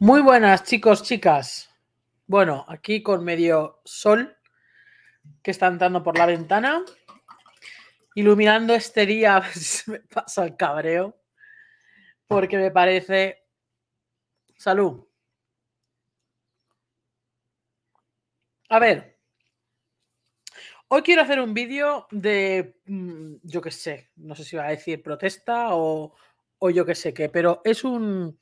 Muy buenas, chicos, chicas. Bueno, aquí con medio sol que está entrando por la ventana, iluminando este día, me pasa el cabreo, porque me parece. Salud. A ver, hoy quiero hacer un vídeo de, mm, yo qué sé, no sé si va a decir protesta o, o yo qué sé qué, pero es un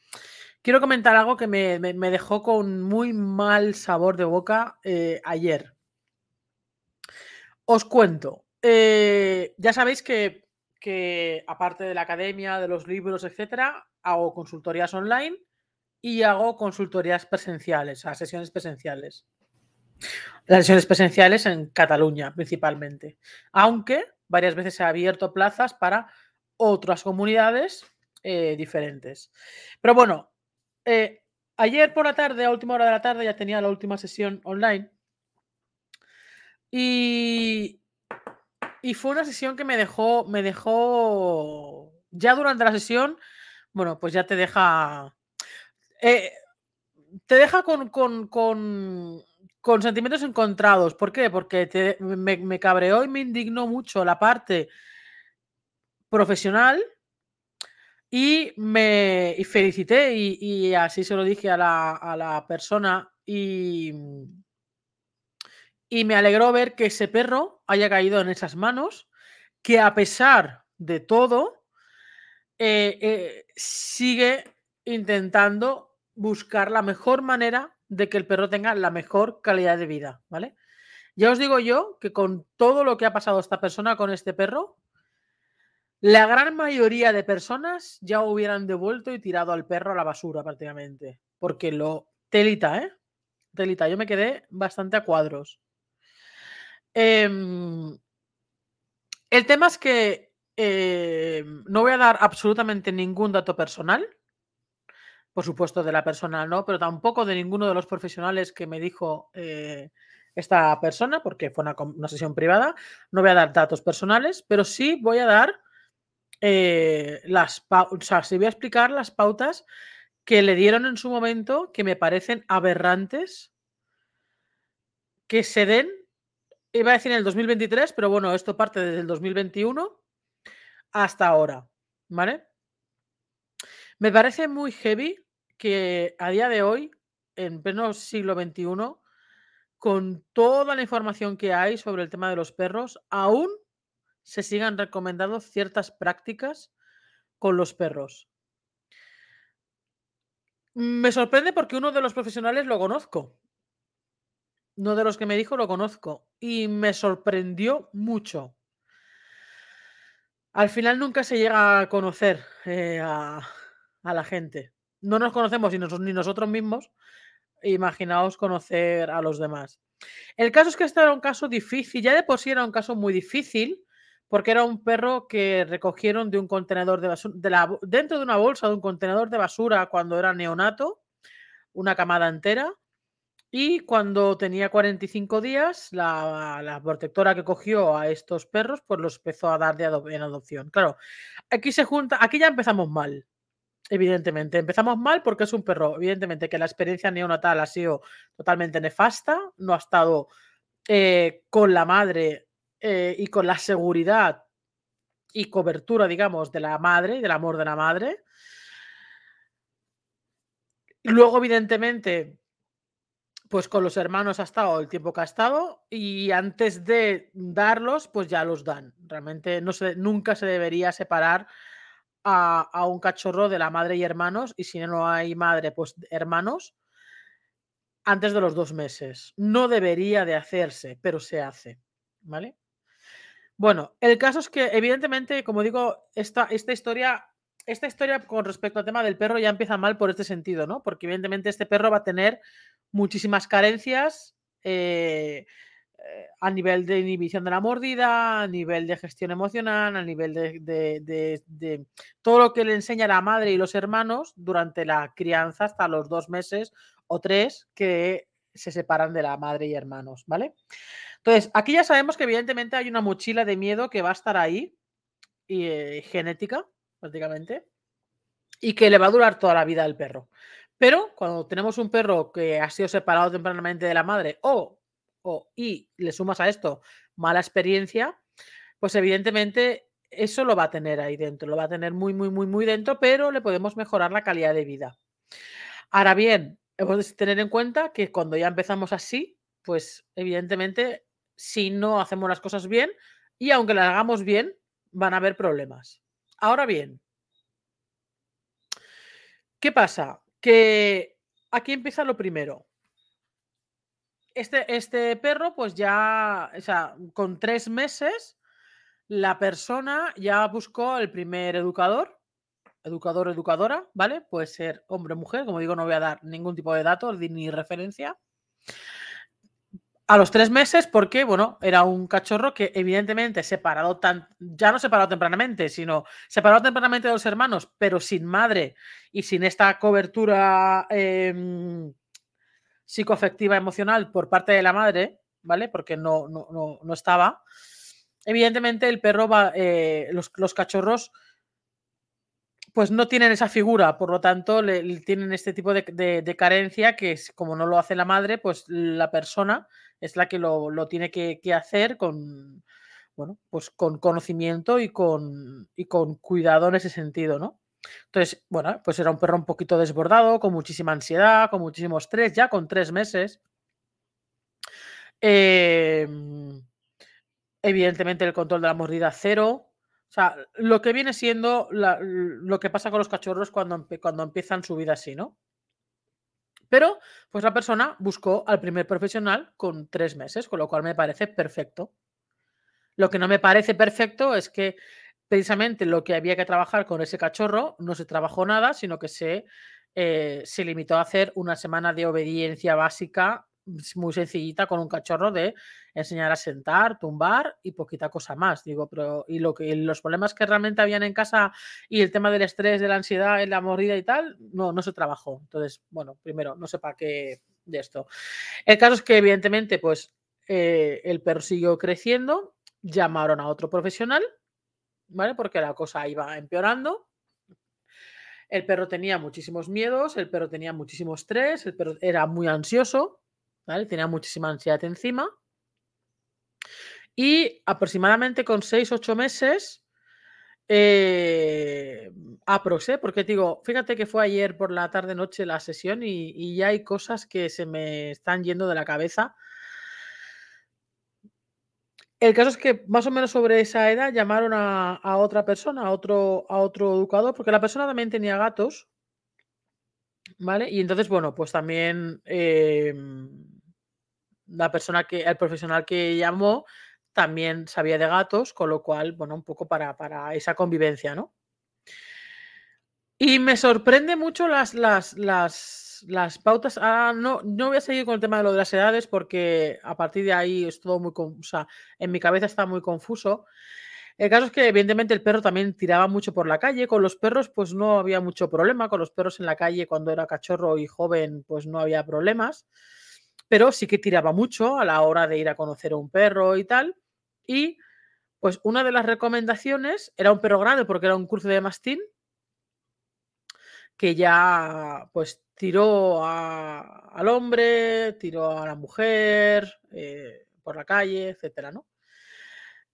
Quiero comentar algo que me, dejó con muy mal sabor de boca eh, ayer. Os cuento. Eh, ya sabéis que, aparte de la academia, de los libros, etcétera, hago consultorías online y hago consultorías presenciales, o sea, sesiones presenciales. Las sesiones presenciales en Cataluña principalmente. Aunque varias veces he abierto plazas para otras comunidades eh, diferentes. Pero bueno, eh, ayer por la tarde, a última hora de la tarde, ya tenía la última sesión online. Y, y fue una sesión que me dejó, me dejó, ya durante la sesión, bueno, pues ya te deja, eh, te deja con, con, con, sentimientos encontrados. ¿Por qué? Porque me, me cabreó y me indignó mucho la parte profesional y me felicité y, así se lo dije a la, persona y, y me alegró ver que ese perro haya caído en esas manos, que a pesar de todo, eh, eh, sigue intentando buscar la mejor manera de que el perro tenga la mejor calidad de vida, ¿vale? Ya os digo yo que con todo lo que ha pasado esta persona con este perro, la gran mayoría de personas ya hubieran devuelto y tirado al perro a la basura prácticamente. Porque lo... Telita, ¿eh? Telita. Yo me quedé bastante a cuadros. Em, el tema es que em, no voy a dar absolutamente ningún dato personal. Por supuesto, de la persona no, pero tampoco de ninguno de los profesionales que me dijo eh, esta persona, porque fue una, una, sesión privada. No voy a dar datos personales, pero sí voy a dar eh, las o sea, voy a explicar las pautas que le dieron en su momento que me parecen aberrantes que se den, iba a decir en el 2023, pero bueno, esto parte desde el 2021 hasta ahora, ¿vale? Me parece muy heavy que a día de hoy, en pleno siglo XXI, con toda la información que hay sobre el tema de los perros, aún se sigan recomendando ciertas prácticas con los perros. Me sorprende porque uno de los profesionales lo conozco. Uno de los que me dijo lo conozco. Y me sorprendió mucho. Al final nunca se llega a conocer eh, a, la gente. No nos conocemos ni, ni nosotros mismos. Imaginaos conocer a los demás. El caso es que este era un caso difícil. Ya de por sí era un caso muy difícil porque era un perro que recogieron de un contenedor dentro de una bolsa de un contenedor de basura cuando era neonato, una camada entera. Y cuando tenía 45 días, la, protectora que cogió a estos perros, pues los empezó a dar de en adopción. Claro, aquí se junta, aquí ya empezamos mal, evidentemente. Empezamos mal porque es un perro, evidentemente, que la experiencia neonatal ha sido totalmente nefasta, no ha estado eh, con la madre eh, y con la seguridad y cobertura, digamos, de la madre y del amor de la madre. Luego, evidentemente, pues con los hermanos ha estado el tiempo que ha estado y antes de darlos, pues ya los dan. Realmente no se, nunca se debería separar a, a, un cachorro de la madre y hermanos y si no hay madre, pues hermanos antes de los dos meses. No debería de hacerse, pero se hace. ¿Vale? Bueno, el caso es que, evidentemente, como digo, esta, historia. Esta historia con respecto al tema del perro ya empieza mal por este sentido, ¿no? Porque evidentemente este perro va a tener muchísimas carencias eh, eh, a nivel de inhibición de la mordida, a nivel de gestión emocional, a nivel de, todo lo que le enseña la madre y los hermanos durante la crianza hasta los dos meses o tres que se separan de la madre y hermanos, ¿vale? Entonces, aquí ya sabemos que evidentemente hay una mochila de miedo que va a estar ahí, y, eh, genética, prácticamente, y que le va a durar toda la vida al perro. Pero cuando tenemos un perro que ha sido separado tempranamente de la madre o, o y le sumas a esto mala experiencia, pues evidentemente eso lo va a tener ahí dentro, lo va a tener muy, muy, muy, muy dentro, pero le podemos mejorar la calidad de vida. Ahora bien, hemos de tener en cuenta que cuando ya empezamos así, pues evidentemente, si no hacemos las cosas bien, y aunque las hagamos bien, van a haber problemas. Ahora bien, ¿qué pasa? Que aquí empieza lo primero. Este, este perro, pues ya, o sea, con tres meses, la persona ya buscó el primer educador, educador, educadora, ¿vale? Puede ser hombre o mujer, como digo, no voy a dar ningún tipo de datos ni referencia. A los tres meses, porque, bueno, era un cachorro que evidentemente separado tan, ya no separado tempranamente, sino separado tempranamente de los hermanos, pero sin madre y sin esta cobertura em, psicoafectiva emocional por parte de la madre, ¿vale? Porque no, no, estaba. Evidentemente, el perro va, eh, los, los, cachorros, pues no tienen esa figura, por lo tanto, le, tienen este tipo de, de, carencia que, es, como no lo hace la madre, pues la persona es la que lo, tiene que, hacer con, bueno, pues con conocimiento y con, y con cuidado en ese sentido, ¿no? Entonces, bueno, pues era un perro un poquito desbordado, con muchísima ansiedad, con muchísimo estrés, ya con tres meses. Em, evidentemente el control de la mordida cero. O sea, lo que viene siendo lo que pasa con los cachorros cuando, cuando empiezan su vida así, ¿no? Pero, pues la persona buscó al primer profesional con tres meses, con lo cual me parece perfecto. Lo que no me parece perfecto es que precisamente lo que había que trabajar con ese cachorro no se trabajó nada, sino que se, eh, se limitó a hacer una semana de obediencia básica muy sencillita con un cachorro de enseñar a sentar, tumbar y poquita cosa más. Digo, pero y lo que los problemas que realmente habían en casa y el tema del estrés, de la ansiedad, la mordida y tal, no, no se trabajó. Entonces, bueno, primero, no sé para qué de esto. El caso es que, evidentemente, pues eh, el perro siguió creciendo, llamaron a otro profesional, ¿vale? Porque la cosa iba empeorando. El perro tenía muchísimos miedos, el perro tenía muchísimo estrés, el perro era muy ansioso, Tenía muchísima ansiedad encima. Y aproximadamente con 6-8 meses, eh, aprox, ¿eh? porque digo, fíjate que fue ayer por la tarde-noche la sesión y, ya hay cosas que se me están yendo de la cabeza. El caso es que más o menos sobre esa edad llamaron a, otra persona, a otro, a otro educador, porque la persona también tenía gatos, ¿vale? Y entonces, bueno, pues también em, la persona que, el profesional que llamó también sabía de gatos, con lo cual, bueno, un poco para, para esa convivencia, ¿no? Y me sorprende mucho las, las, las, las pautas. Ah, no, no voy a seguir con el tema de lo de las edades porque a partir de ahí es todo muy, o sea, en mi cabeza está muy confuso. El caso es que evidentemente el perro también tiraba mucho por la calle. Con los perros pues no había mucho problema. Con los perros en la calle cuando era cachorro y joven pues no había problemas pero sí que tiraba mucho a la hora de ir a conocer a un perro y tal. Y pues una de las recomendaciones era un perro grande porque era un curso de mastín que ya pues tiró al hombre, tiró a la mujer eh, por la calle, etcétera, ¿no?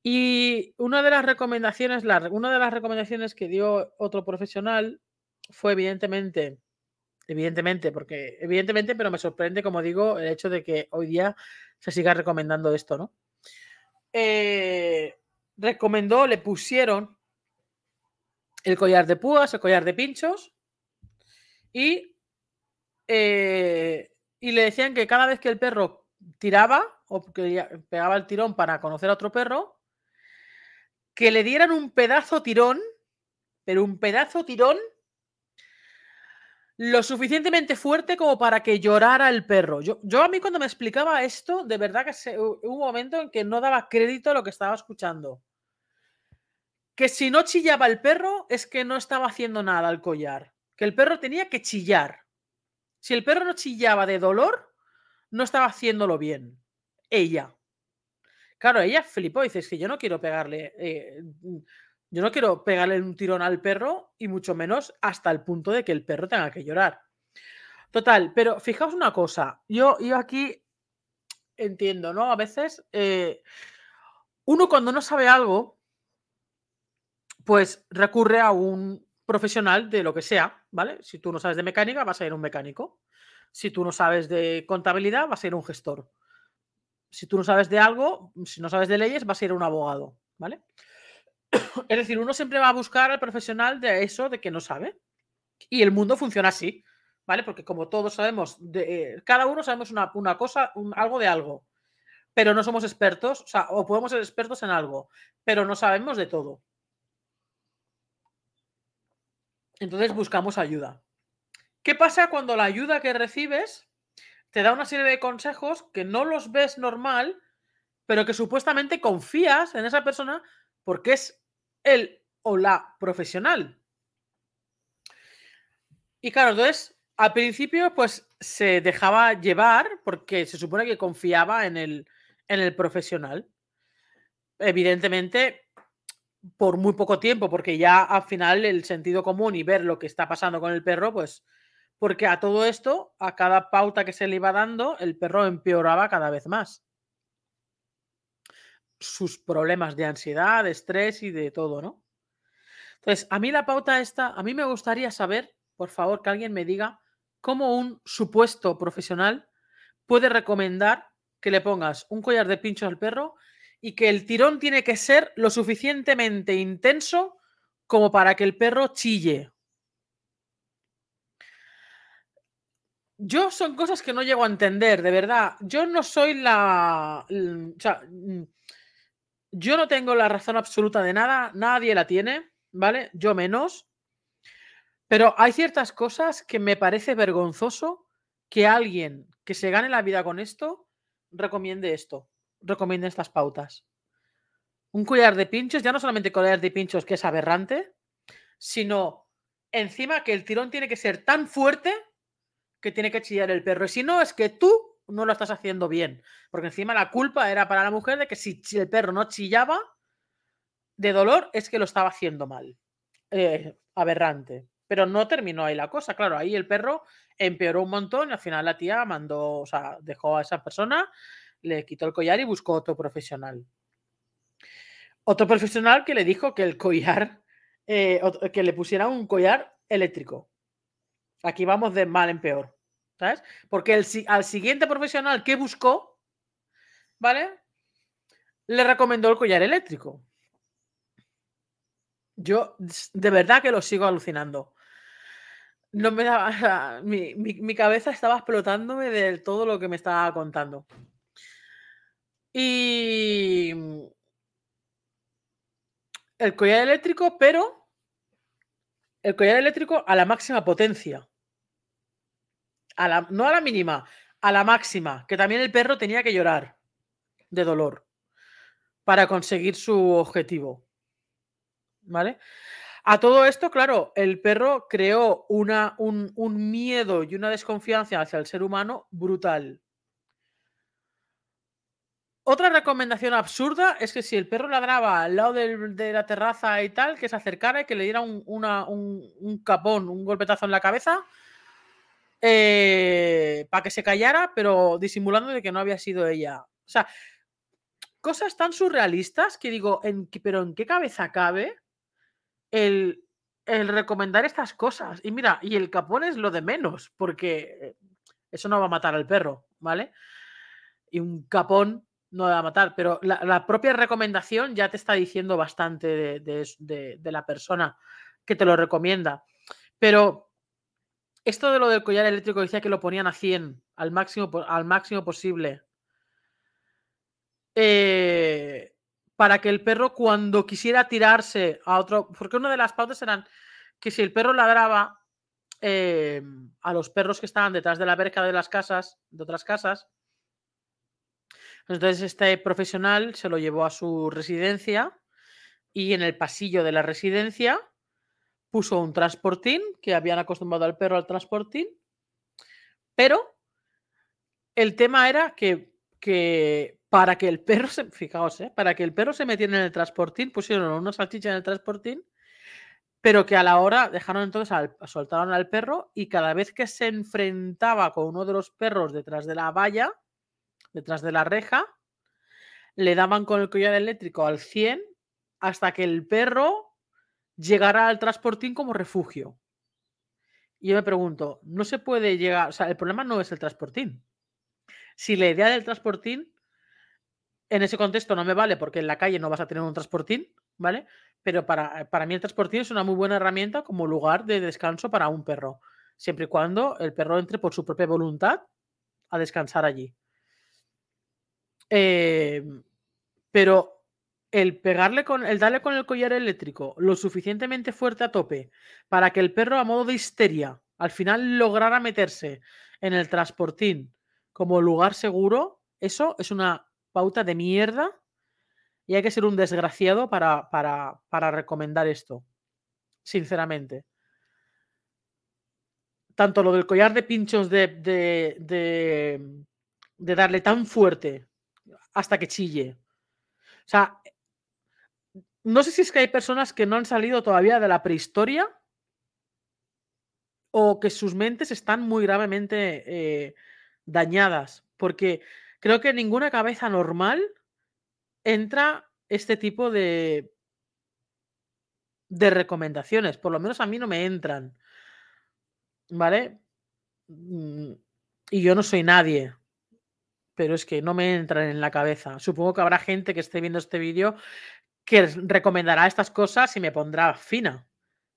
Y una de las recomendaciones, una de las recomendaciones que dio otro profesional fue evidentemente Evidentemente, porque evidentemente, pero me sorprende, como digo, el hecho de que hoy día se siga recomendando esto, ¿no? Eh, recomendó, le pusieron el collar de púas, el collar de pinchos y, eh, y le decían que cada vez que el perro tiraba o que pegaba el tirón para conocer a otro perro, que le dieran un pedazo tirón, pero un pedazo tirón lo suficientemente fuerte como para que llorara el perro. Yo, yo a mí cuando me explicaba esto, de verdad que hubo un momento en que no daba crédito a lo que estaba escuchando. Que si no chillaba el perro es que no estaba haciendo nada al collar. Que el perro tenía que chillar. Si el perro no chillaba de dolor, no estaba haciéndolo bien. Ella. Claro, ella flipó y dice, es que yo no quiero pegarle. Eh, yo no quiero pegarle un tirón al perro y mucho menos hasta el punto de que el perro tenga que llorar. Total, pero fijaos una cosa, yo, yo aquí entiendo, ¿no? A veces eh, uno cuando no sabe algo, pues recurre a un profesional de lo que sea, ¿vale? Si tú no sabes de mecánica, vas a ir a un mecánico. Si tú no sabes de contabilidad, vas a ir a un gestor. Si tú no sabes de algo, si no sabes de leyes, vas a ir a un abogado, ¿vale? Es decir, uno siempre va a buscar al profesional de eso de que no sabe. Y el mundo funciona así, ¿vale? Porque como todos sabemos, eh, cada uno sabemos una, cosa, algo de algo, pero no somos expertos, o sea, o podemos ser expertos en algo, pero no sabemos de todo. Entonces buscamos ayuda. ¿Qué pasa cuando la ayuda que recibes te da una serie de consejos que no los ves normal, pero que supuestamente confías en esa persona porque es él o la profesional? Y claro, entonces al principio pues se dejaba llevar porque se supone que confiaba en el, en el profesional. Evidentemente, por muy poco tiempo, porque ya al final el sentido común y ver lo que está pasando con el perro, pues porque a todo esto, a cada pauta que se le iba dando, el perro empeoraba cada vez más. Sus problemas de ansiedad, de estrés y de todo, ¿no? Entonces, a mí la pauta esta, a mí me gustaría saber, por favor, que alguien me diga cómo un supuesto profesional puede recomendar que le pongas un collar de pinchos al perro y que el tirón tiene que ser lo suficientemente intenso como para que el perro chille. Yo son cosas que no llego a entender, de verdad. Yo no soy la... O sea, mm, yo no tengo la razón absoluta de nada, nadie la tiene, ¿vale? Yo menos. Pero hay ciertas cosas que me parece vergonzoso que alguien que se gane la vida con esto recomiende esto recomienda estas pautas. Un collar de pinchos, ya no solamente collar de pinchos que es aberrante, sino encima que el tirón tiene que ser tan fuerte que tiene que chillar el perro. Y si no, es que tú no lo estás haciendo bien. Porque encima la culpa era para la mujer de que si el perro no chillaba de dolor, es que lo estaba haciendo mal. Eh, aberrante. Pero no terminó ahí la cosa. Claro, ahí el perro empeoró un montón y al final la tía mandó, o sea, dejó a esa persona le quitó el collar y buscó otro profesional. Otro profesional que le dijo que el collar, eh, que le pusiera un collar eléctrico. Aquí vamos de mal en peor. ¿Sabes? Porque al siguiente profesional que buscó, ¿vale? Le recomendó el collar eléctrico. Yo de verdad que lo sigo alucinando. No me da, mi, mi cabeza estaba explotándome de todo lo que me estaba contando. Y mm, el collar eléctrico, pero el collar eléctrico a la máxima potencia. A la, no a la mínima, a la máxima, que también el perro tenía que llorar de dolor para conseguir su objetivo. ¿Vale? A todo esto, claro, el perro creó una, un, un miedo y una desconfianza hacia el ser humano brutal. Otra recomendación absurda es que si el perro ladraba al lado de la terraza y tal, que se acercara y que le diera un, capón, un golpetazo en la cabeza, eh, para que se callara, pero disimulando de que no había sido ella. O sea, cosas tan surrealistas que digo, ¿en, pero ¿en qué cabeza cabe el, recomendar estas cosas? Y mira, y el capón es lo de menos, porque eso no va a matar al perro, ¿vale? Y un capón no va a matar, pero la, propia recomendación ya te está diciendo bastante de, la persona que te lo recomienda. Pero esto de lo del collar eléctrico decía que lo ponían a 100, al máximo, al máximo posible. Eh, para que el perro cuando quisiera tirarse a otro, porque una de las pautas eran que si el perro ladraba eh, a los perros que estaban detrás de la verja de las casas, de otras casas, entonces este profesional se lo llevó a su residencia y en el pasillo de la residencia puso un transportín, que habían acostumbrado al perro al transportín, pero el tema era que, que para que el perro se, fijaos, ¿eh? para que el perro se metiera en el transportín, pusieron una salchicha en el transportín pero que a la hora dejaron entonces, al, soltaron al perro y cada vez que se enfrentaba con uno de los perros detrás de la valla, detrás de la reja, le daban con el collar eléctrico al 100 hasta que el perro llegara al transportín como refugio. Y yo me pregunto, no se puede llegar, o sea, el problema no es el transportín. Si la idea del transportín en ese contexto no me vale porque en la calle no vas a tener un transportín, ¿vale? Pero para, para mí el transportín es una muy buena herramienta como lugar de descanso para un perro, siempre y cuando el perro entre por su propia voluntad a descansar allí. Em, pero el pegarle con, el darle con el collar eléctrico lo suficientemente fuerte a tope para que el perro a modo de histeria al final lograra meterse en el transportín como lugar seguro, eso es una pauta de mierda y hay que ser un desgraciado para, para, recomendar esto, sinceramente. Tanto lo del collar de pinchos de, de, de, de darle tan fuerte hasta que chille. O sea, no sé si es que hay personas que no han salido todavía de la prehistoria o que sus mentes están muy gravemente eh, dañadas, porque creo que ninguna cabeza normal entra este tipo de de recomendaciones, por lo menos a mí no me entran. ¿Vale? Mm, y yo no soy nadie, pero es que no me entran en la cabeza. Supongo que habrá gente que esté viendo este vídeo que recomendará estas cosas y me pondrá fina.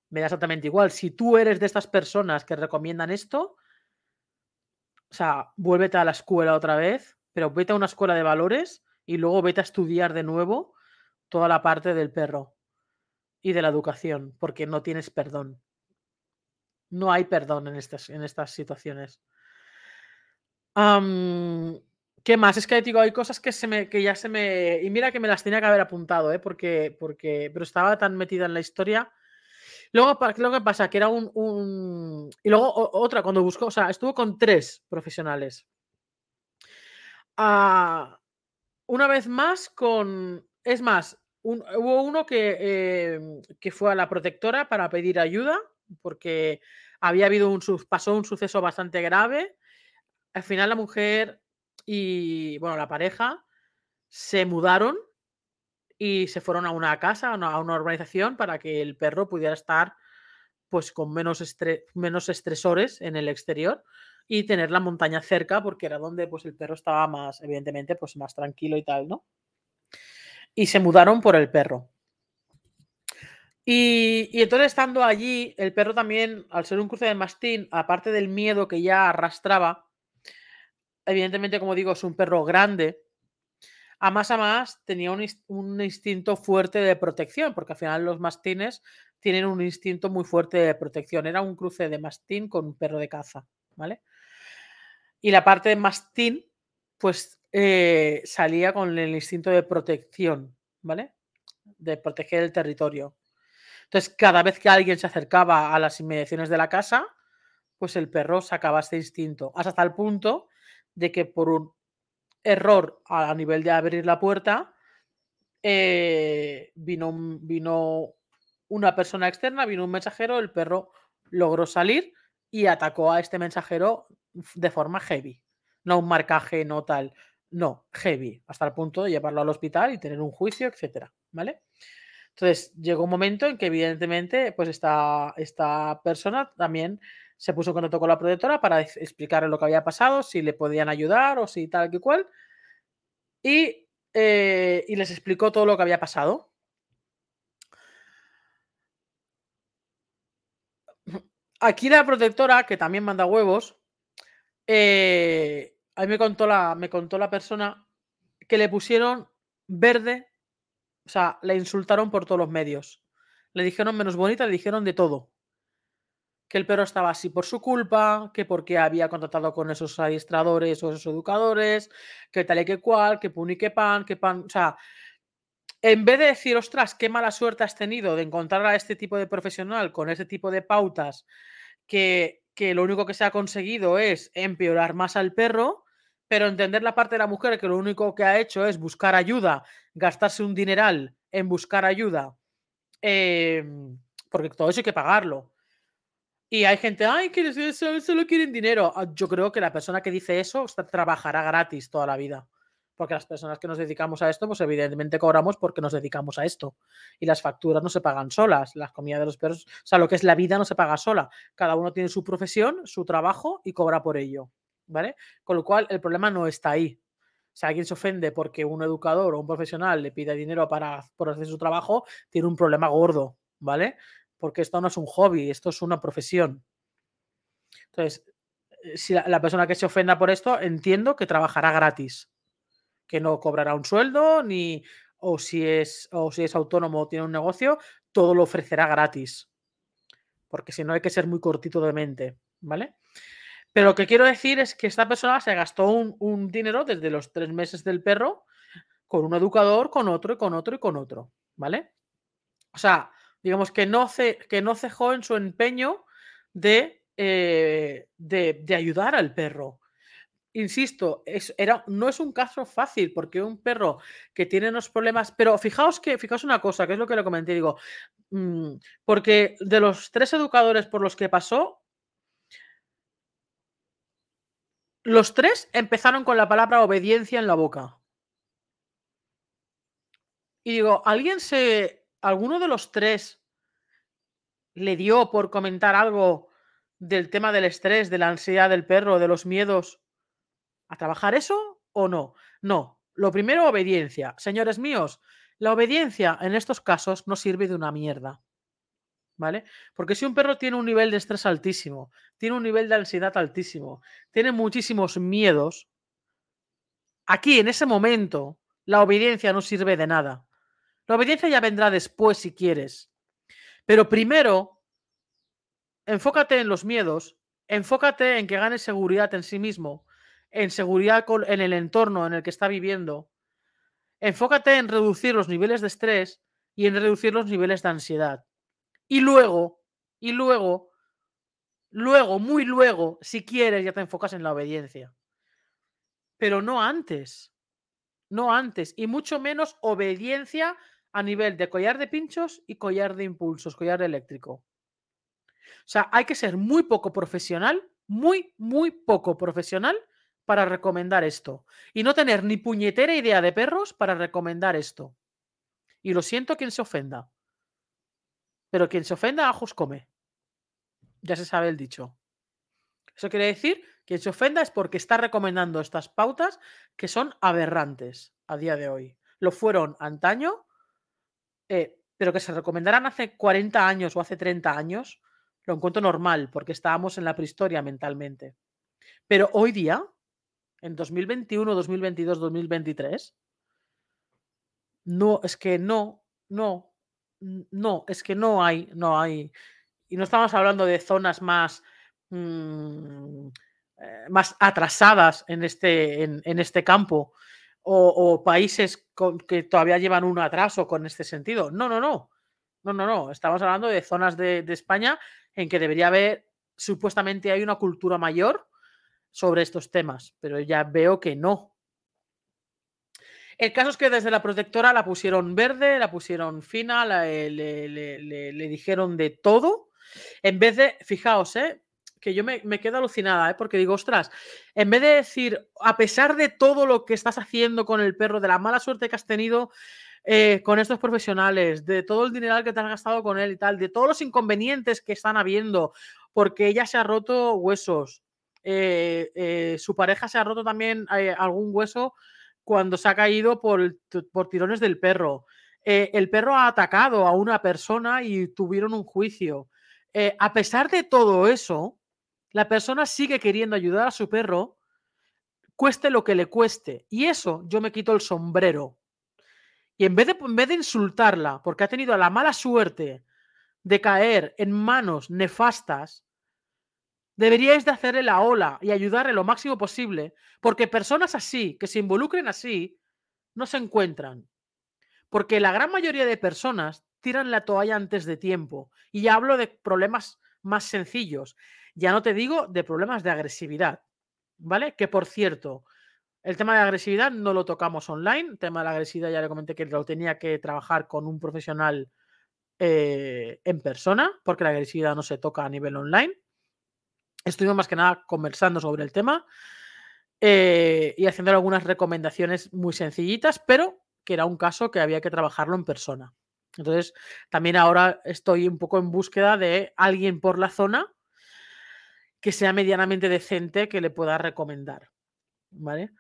Me da exactamente igual. Si tú eres de estas personas que recomiendan esto, o sea, vuélvete a la escuela otra vez, pero vete a una escuela de valores y luego vete a estudiar de nuevo toda la parte del perro y de la educación, porque no tienes perdón. No hay perdón en estas, en estas situaciones. ¿Qué más? Es que digo, hay cosas que, se me, que ya se me. Y mira que me las tenía que haber apuntado, ¿eh? Porque, porque, pero estaba tan metida en la historia. Luego, lo que pasa, que era un. Y luego otra, cuando buscó, o sea, estuvo con tres profesionales. Ah, una vez más con. Es más, hubo uno que, em, que fue a la protectora para pedir ayuda, porque había habido un. pasó un suceso bastante grave. Al final la mujer y bueno, la pareja se mudaron y se fueron a una casa, a una, urbanización para que el perro pudiera estar pues con menos, menos estresores en el exterior y tener la montaña cerca porque era donde pues el perro estaba más, evidentemente, pues más tranquilo y tal, ¿no? Y se mudaron por el perro. Y, y, entonces estando allí, el perro también, al ser un cruce de mastín, aparte del miedo que ya arrastraba, evidentemente, como digo, es un perro grande. A más a más tenía un, instinto fuerte de protección, porque al final los mastines tienen un instinto muy fuerte de protección. Era un cruce de mastín con un perro de caza, ¿vale? Y la parte de mastín, pues eh, salía con el instinto de protección, ¿vale? De proteger el territorio. Entonces, cada vez que alguien se acercaba a las inmediaciones de la casa, pues el perro sacaba este instinto, hasta el punto de que por un error a nivel de abrir la puerta, eh, vino, vino una persona externa, vino un mensajero, el perro logró salir y atacó a este mensajero de forma heavy. No un marcaje, no tal. No, heavy, hasta el punto de llevarlo al hospital y tener un juicio, etcétera. ¿Vale? Entonces llegó un momento en que, evidentemente, pues esta, esta persona también se puso en contacto con la protectora para explicarle lo que había pasado, si le podían ayudar o si tal que cual. Y, eh, y les explicó todo lo que había pasado. Aquí la protectora, que también manda huevos, eh, a mí me contó, la, me contó la persona que le pusieron verde, o sea, le insultaron por todos los medios. Le dijeron menos bonita, le dijeron de todo que el perro estaba así por su culpa, que porque había contratado con esos adiestradores o esos educadores, que tal y que cual, que pun y que pan, que pan. O sea, en vez de decir, ostras, qué mala suerte has tenido de encontrar a este tipo de profesional con ese tipo de pautas, que, que lo único que se ha conseguido es empeorar más al perro, pero entender la parte de la mujer que lo único que ha hecho es buscar ayuda, gastarse un dineral en buscar ayuda. Eh, porque todo eso hay que pagarlo. Y hay gente, ay, que solo, quieren dinero. Ah, yo creo que la persona que dice eso trabajará gratis toda la vida. Porque las personas que nos dedicamos a esto, pues evidentemente cobramos porque nos dedicamos a esto. Y las facturas no se pagan solas. Las comidas de los perros, o sea, lo que es la vida no se paga sola. Cada uno tiene su profesión, su trabajo y cobra por ello. ¿Vale? Con lo cual, el problema no está ahí. O sea, alguien se ofende porque un educador o un profesional le pide dinero para por hacer su trabajo, tiene un problema gordo, ¿vale? Porque esto no es un hobby, esto es una profesión. Entonces, eh, si la, persona que se ofenda por esto, entiendo que trabajará gratis, que no cobrará un sueldo, ni, o si es, o si es autónomo o tiene un negocio, todo lo ofrecerá gratis. Porque si no hay que ser muy cortito de mente, ¿vale? Pero lo que quiero decir es que esta persona se gastó un, dinero desde los tres meses del perro con un educador, con otro y con otro y con otro, ¿vale? O sea, digamos que no, que no cejó en su empeño de, eh, de, ayudar al perro. Insisto, es, era, no es un caso fácil porque un perro que tiene unos problemas, pero fijaos que, fijaos una cosa, que es lo que le comenté, digo, mm, porque de los tres educadores por los que pasó, Los tres empezaron con la palabra obediencia en la boca. Y digo, ¿alguien se. ¿Alguno de los tres le dio por comentar algo del tema del estrés, de la ansiedad del perro, de los miedos? ¿A trabajar eso o no? No. Lo primero, obediencia. Señores míos, la obediencia en estos casos no sirve de una mierda. ¿vale? Porque si un perro tiene un nivel de estrés altísimo, tiene un nivel de ansiedad altísimo, tiene muchísimos miedos, aquí en ese momento la obediencia no sirve de nada. La obediencia ya vendrá después si quieres. Pero primero, enfócate en los miedos, enfócate en que gane seguridad en sí mismo, en seguridad en el entorno en el que está viviendo. Enfócate en reducir los niveles de estrés y en reducir los niveles de ansiedad. Y luego, y luego, luego, muy luego, si quieres, ya te enfocas en la obediencia. Pero no antes. No antes. Y mucho menos obediencia a nivel de collar de pinchos y collar de impulsos, collar eléctrico. O sea, hay que ser muy poco profesional, muy, muy poco profesional para recomendar esto. Y no tener ni puñetera idea de perros para recomendar esto. Y lo siento quien se ofenda. Pero quien se ofenda, ajos come. Ya se sabe el dicho. Eso quiere decir, quien se ofenda es porque está recomendando estas pautas que son aberrantes a día de hoy. Lo fueron antaño, eh, pero que se recomendaran hace 40 años o hace 30 años, lo encuentro normal, porque estábamos en la prehistoria mentalmente. Pero hoy día, en 2021, 2022, 2023, no, es que no, no, no, es que no hay, no hay. Y no estamos hablando de zonas más, mm, eh, más atrasadas en este, en, este campo o, países que todavía llevan un atraso con este sentido. No, no, no. No, no, no. Estamos hablando de zonas de, España en que debería haber, supuestamente hay una cultura mayor sobre estos temas, pero ya veo que no. El caso es que desde la protectora la pusieron verde, la pusieron fina, eh, le, dijeron de todo. En vez de, fijaos, eh, que yo me, quedo alucinada, eh, porque digo, ostras, en vez de decir, a pesar de todo lo que estás haciendo con el perro, de la mala suerte que has tenido con estos profesionales, de todo el dinero que te has gastado con él y tal, de todos los inconvenientes que están habiendo, porque ella se ha roto huesos, su pareja se ha roto también algún hueso cuando se ha caído por, por tirones del perro. Eh, el perro ha atacado a una persona y tuvieron un juicio. Eh, a pesar de todo eso, la persona sigue queriendo ayudar a su perro, cueste lo que le cueste. Y eso yo me quito el sombrero. Y en vez de, en vez de insultarla, porque ha tenido la mala suerte de caer en manos nefastas, Deberíais de hacerle la ola y ayudarle lo máximo posible, porque personas así, que se involucren así, no se encuentran. Porque la gran mayoría de personas tiran la toalla antes de tiempo. Y ya hablo de problemas más sencillos. Ya no te digo de problemas de agresividad. ¿Vale? Que por cierto, el tema de agresividad no lo tocamos online. El tema de la agresividad ya le comenté que lo tenía que trabajar con un profesional eh, en persona, porque la agresividad no se toca a nivel online. Estuvimos más que nada conversando sobre el tema eh, y haciendo algunas recomendaciones muy sencillitas, pero que era un caso que había que trabajarlo en persona. Entonces, también ahora estoy un poco en búsqueda de alguien por la zona que sea medianamente decente que le pueda recomendar. ¿Vale?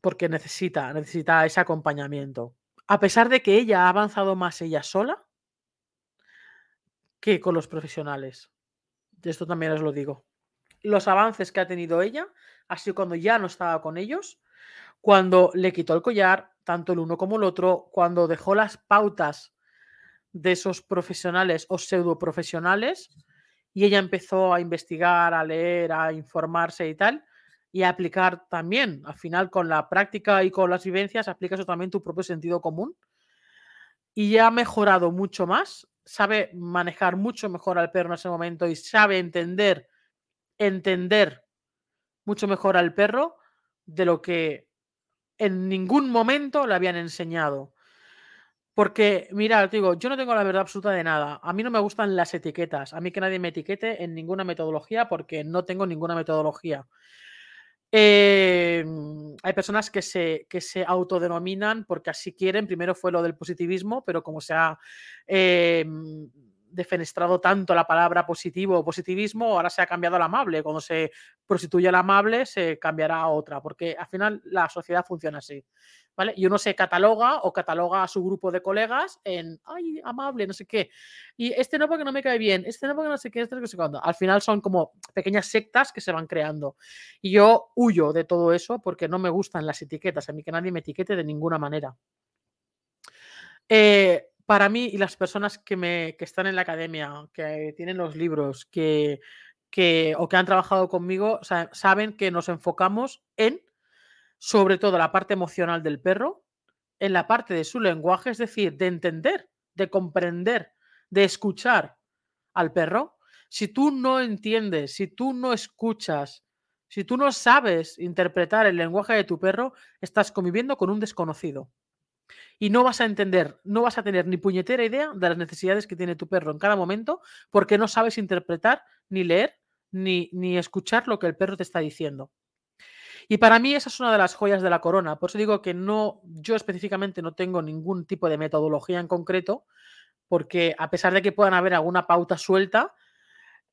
porque necesita, necesita ese acompañamiento. A pesar de que ella ha avanzado más ella sola que con los profesionales. Esto también os lo digo. Los avances que ha tenido ella sido cuando ya no estaba con ellos, cuando le quitó el collar, tanto el uno como el otro, cuando dejó las pautas de esos profesionales o pseudo profesionales y ella empezó a investigar, a leer, a informarse y tal, y a aplicar también, al final con la práctica y con las vivencias, aplicas también tu propio sentido común. Y ya ha mejorado mucho más, sabe manejar mucho mejor al perro en ese momento y sabe entender, entender mucho mejor al perro de lo que en ningún momento le habían enseñado. Porque, mira, te digo, yo no tengo la verdad absoluta de nada. A mí no me gustan las etiquetas. A mí que nadie me etiquete en ninguna metodología porque no tengo ninguna metodología. Em, hay personas que se, que se autodenominan porque así quieren. Primero fue lo del positivismo, pero como se ha em, defenestrado tanto la palabra positivo o positivismo, ahora se ha cambiado al amable. Cuando se prostituye al amable, se cambiará a otra, porque al final la sociedad funciona así. ¿Vale? Y uno se cataloga o cataloga a su grupo de colegas en, ay, amable, no sé qué. Y este no porque no me cae bien, este no porque no sé qué, este no sé cuándo. Al final son como pequeñas sectas que se van creando. Y yo huyo de todo eso porque no me gustan las etiquetas, a mí que nadie me etiquete de ninguna manera. Eh, para mí y las personas que, me, que están en la academia, que tienen los libros, que, que, o que han trabajado conmigo, saben que nos enfocamos en, sobre todo, la parte emocional del perro, en la parte de su lenguaje, es decir, de entender, de comprender, de escuchar al perro. Si tú no entiendes, si tú no escuchas, si tú no sabes interpretar el lenguaje de tu perro, estás conviviendo con un desconocido y no vas a entender, no vas a tener ni puñetera idea de las necesidades que tiene tu perro en cada momento porque no sabes interpretar, ni leer, ni, ni escuchar lo que el perro te está diciendo. Y para mí esa es una de las joyas de la corona. Por eso digo que no, yo específicamente no tengo ningún tipo de metodología en concreto, porque a pesar de que puedan haber alguna pauta suelta,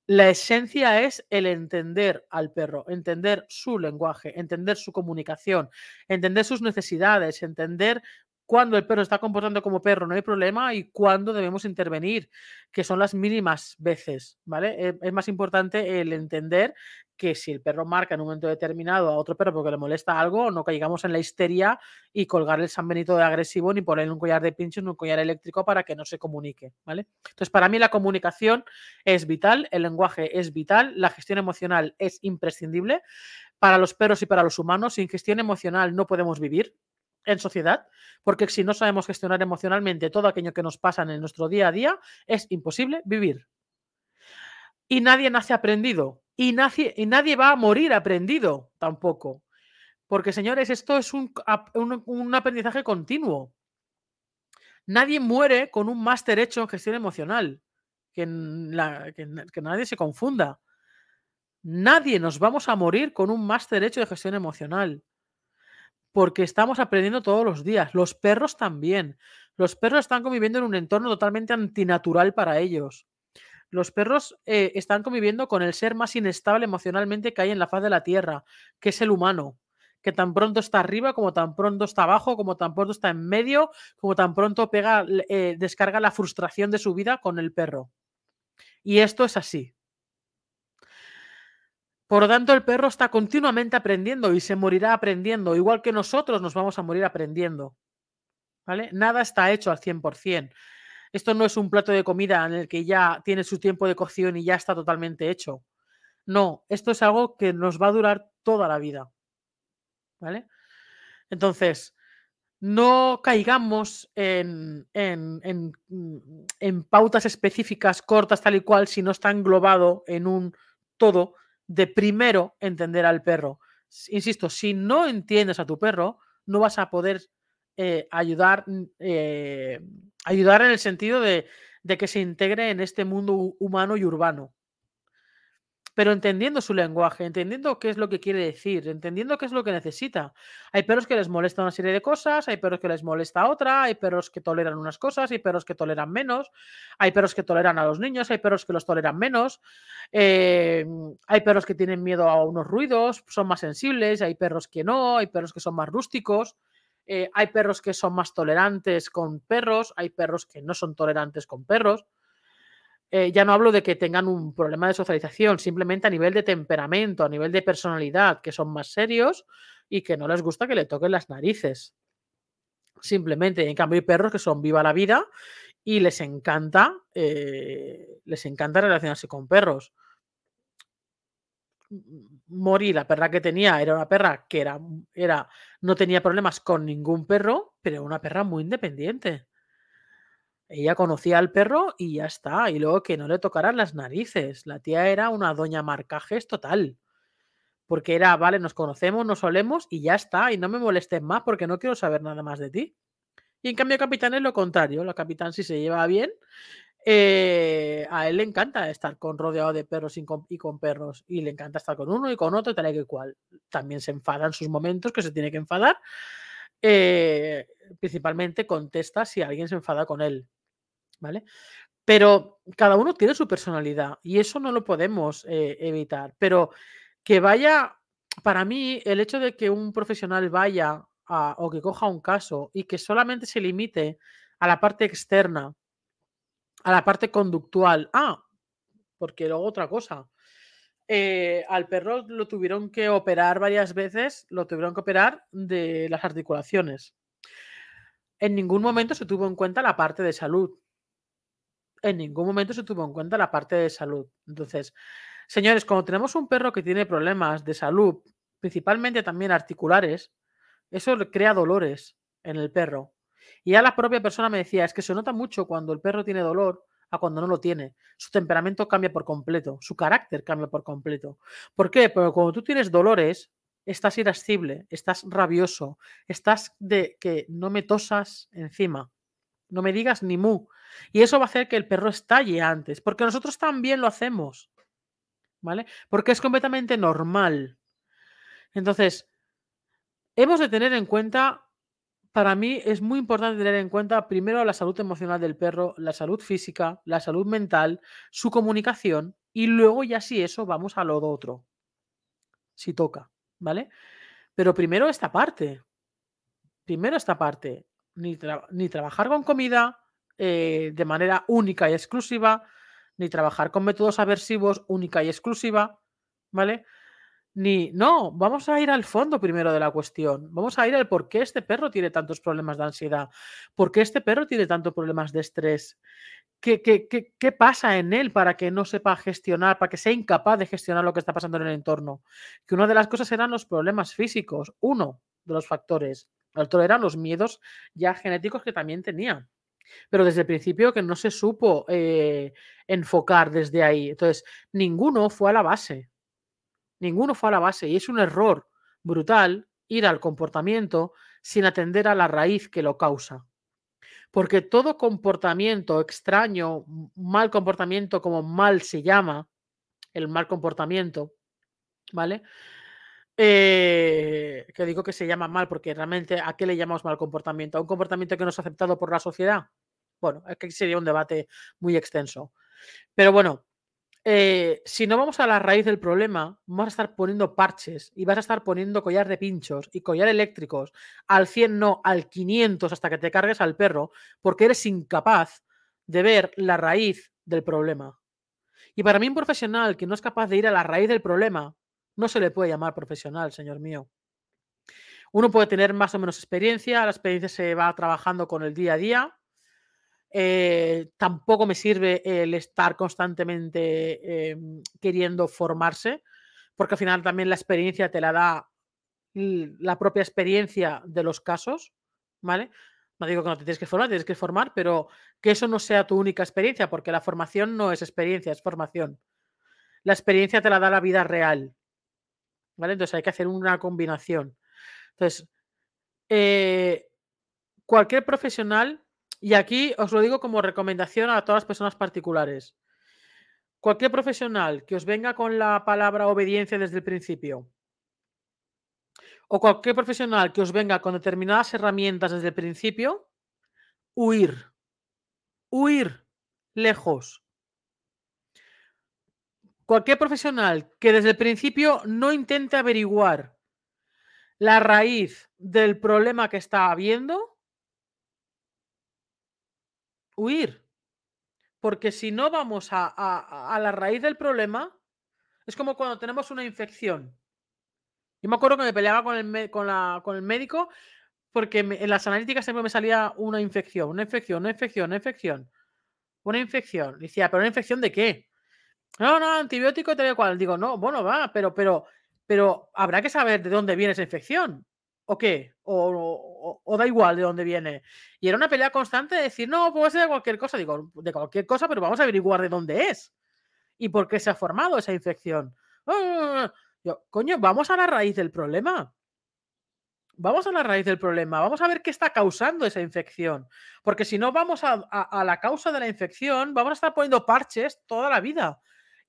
la esencia es el entender al perro, entender su lenguaje, entender su comunicación, entender sus necesidades, entender cuando el perro está comportando como perro no hay problema y cuándo debemos intervenir, que son las mínimas veces, ¿vale? Eh, es más importante el entender que si el perro marca en un momento determinado a otro perro porque le molesta algo, no caigamos en la histeria y colgarle el San Benito de agresivo ni ponerle un collar de pinchos ni un collar eléctrico para que no se comunique, ¿vale? Entonces, para mí la comunicación es vital, el lenguaje es vital, la gestión emocional es imprescindible para los perros y para los humanos. Sin gestión emocional no podemos vivir, en sociedad, porque si no sabemos gestionar emocionalmente todo aquello que nos pasa en nuestro día a día, es imposible vivir. Y nadie nace aprendido, y nadie, y nadie va a morir aprendido tampoco. Porque, señores, esto es un, un, aprendizaje continuo. Nadie muere con un máster hecho en gestión emocional. Que, que nadie se confunda. Nadie nos vamos a morir con un máster hecho de gestión emocional porque estamos aprendiendo todos los días. Los perros también. Los perros están conviviendo en un entorno totalmente antinatural para ellos. Los perros eh, están conviviendo con el ser más inestable emocionalmente que hay en la faz de la Tierra, que es el humano, que tan pronto está arriba, como tan pronto está abajo, como tan pronto está en medio, como tan pronto pega, eh, descarga la frustración de su vida con el perro. Y esto es así. Por lo tanto, el perro está continuamente aprendiendo y se morirá aprendiendo, igual que nosotros nos vamos a morir aprendiendo. ¿Vale? Nada está hecho al 100%. Esto no es un plato de comida en el que ya tiene su tiempo de cocción y ya está totalmente hecho. No, esto es algo que nos va a durar toda la vida. ¿Vale? Entonces, no caigamos en, en, en, en, pautas específicas, cortas, tal y cual, si no está englobado en un todo de primero entender al perro. Insisto, si no entiendes a tu perro, no vas a poder eh, ayudar, eh, ayudar en el sentido de, que se integre en este mundo hu- humano y urbano pero entendiendo su lenguaje, entendiendo qué es lo que quiere decir, entendiendo qué es lo que necesita. Hay perros que les molesta una serie de cosas, hay perros que les molesta otra, hay perros que toleran unas cosas, hay perros que toleran menos, hay perros que toleran a los niños, hay perros que los toleran menos, eh, hay perros que tienen miedo a unos ruidos, son más sensibles, hay perros que no, hay perros que son más rústicos. eh, hay perros que son más tolerantes con perros, hay perros que no son tolerantes con perros. Eh, ya no hablo de que tengan un problema de socialización, simplemente a nivel de temperamento, a nivel de personalidad, que son más serios y que no les gusta que le toquen las narices. Simplemente, en cambio, hay perros que son viva la vida y les encanta, eh, les encanta relacionarse con perros. Mori, la perra que tenía, era una perra que era, era, no tenía problemas con ningún perro, pero era una perra muy independiente. Ella conocía al perro y ya está. Y luego que no le tocaran las narices. La tía era una doña marcajes total. Porque era, vale, nos conocemos, nos solemos y ya está. Y no me molestes más porque no quiero saber nada más de ti. Y en cambio, Capitán es lo contrario. La Capitán, si se lleva bien, eh, a él le encanta estar con rodeado de perros y con, perros. Y le encanta estar con uno y con otro, tal y cual. También se enfada en sus momentos, que se tiene que enfadar. Eh, principalmente contesta si alguien se enfada con él. ¿Vale? Pero cada uno tiene su personalidad y eso no lo podemos eh, evitar. Pero que vaya, para mí, el hecho de que un profesional vaya a- o que coja un caso y que solamente se limite a la parte externa, a la parte conductual. Ah, porque luego otra cosa. eh, al perro lo tuvieron que operar varias veces, lo tuvieron que operar de las articulaciones. En ningún momento se tuvo en cuenta la parte de salud en ningún momento se tuvo en cuenta la parte de salud. Entonces, señores, cuando tenemos un perro que tiene problemas de salud, principalmente también articulares, eso crea dolores en el perro. Y ya la propia persona me decía, es que se nota mucho cuando el perro tiene dolor a cuando no lo tiene. Su temperamento cambia por completo, su carácter cambia por completo. ¿Por qué? Porque cuando tú tienes dolores, estás irascible, estás rabioso, estás de que no me tosas encima, no me digas ni mu. Y eso va a hacer que el perro estalle antes, porque nosotros también lo hacemos, ¿vale? Porque es completamente normal. Entonces, hemos de tener en cuenta, para mí es muy importante tener en cuenta primero la salud emocional del perro, la salud física, la salud mental, su comunicación y luego ya si eso vamos a lo otro, si toca, ¿vale? Pero primero esta parte, primero esta parte, ni, tra- ni trabajar con comida eh, de manera única y exclusiva, ni trabajar con métodos aversivos única y exclusiva, ¿vale? Ni, no, vamos a ir al fondo primero de la cuestión. Vamos a ir al por qué este perro tiene tantos problemas de ansiedad, por qué este perro tiene tantos problemas de estrés, qué, qué, qué, qué pasa en él para que no sepa gestionar, para que sea incapaz de gestionar lo que está pasando en el entorno. Que una de las cosas eran los problemas físicos, uno de los factores. El otro eran los miedos ya genéticos que también tenía. Pero desde el principio que no se supo eh, enfocar desde ahí. Entonces, ninguno fue a la base. Ninguno fue a la base. Y es un error brutal ir al comportamiento sin atender a la raíz que lo causa. Porque todo comportamiento extraño, mal comportamiento, como mal se llama, el mal comportamiento, ¿vale? Eh, que digo que se llama mal porque realmente a qué le llamamos mal comportamiento? ¿A un comportamiento que no es aceptado por la sociedad? Bueno, que sería un debate muy extenso. Pero bueno, eh, si no vamos a la raíz del problema, vamos a estar poniendo parches y vas a estar poniendo collar de pinchos y collar eléctricos al 100, no, al 500 hasta que te cargues al perro, porque eres incapaz de ver la raíz del problema. Y para mí un profesional que no es capaz de ir a la raíz del problema, no se le puede llamar profesional, señor mío. Uno puede tener más o menos experiencia, la experiencia se va trabajando con el día a día. Eh, tampoco me sirve el estar constantemente eh, queriendo formarse, porque al final también la experiencia te la da la propia experiencia de los casos, ¿vale? No digo que no te tienes que formar, tienes que formar, pero que eso no sea tu única experiencia, porque la formación no es experiencia, es formación. La experiencia te la da la vida real, Entonces hay que hacer una combinación. Entonces, eh, cualquier profesional, y aquí os lo digo como recomendación a todas las personas particulares, cualquier profesional que os venga con la palabra obediencia desde el principio, o cualquier profesional que os venga con determinadas herramientas desde el principio, huir, huir lejos. Cualquier profesional que desde el principio no intente averiguar la raíz del problema que está habiendo, huir. Porque si no vamos a, la raíz del problema, es como cuando tenemos una infección. Yo me acuerdo que me peleaba con el, con la, con el médico porque en las analíticas siempre me salía una infección, una infección, una infección, una infección. Una infección. Decía, ¿pero una infección de qué? No, no, antibiótico tal cual. Digo, no, bueno, va, pero, pero, pero habrá que saber de dónde viene esa infección. ¿O qué? O, da igual de dónde viene. Y era una pelea constante de decir, no, puede ser de cualquier cosa. Digo, de cualquier cosa, pero vamos a averiguar de dónde es. Y por qué se ha formado esa infección. Yo, coño, vamos a la raíz del problema. Vamos a la raíz del problema, vamos a ver qué está causando esa infección. Porque si no vamos a, la causa de la infección, vamos a estar poniendo parches toda la vida.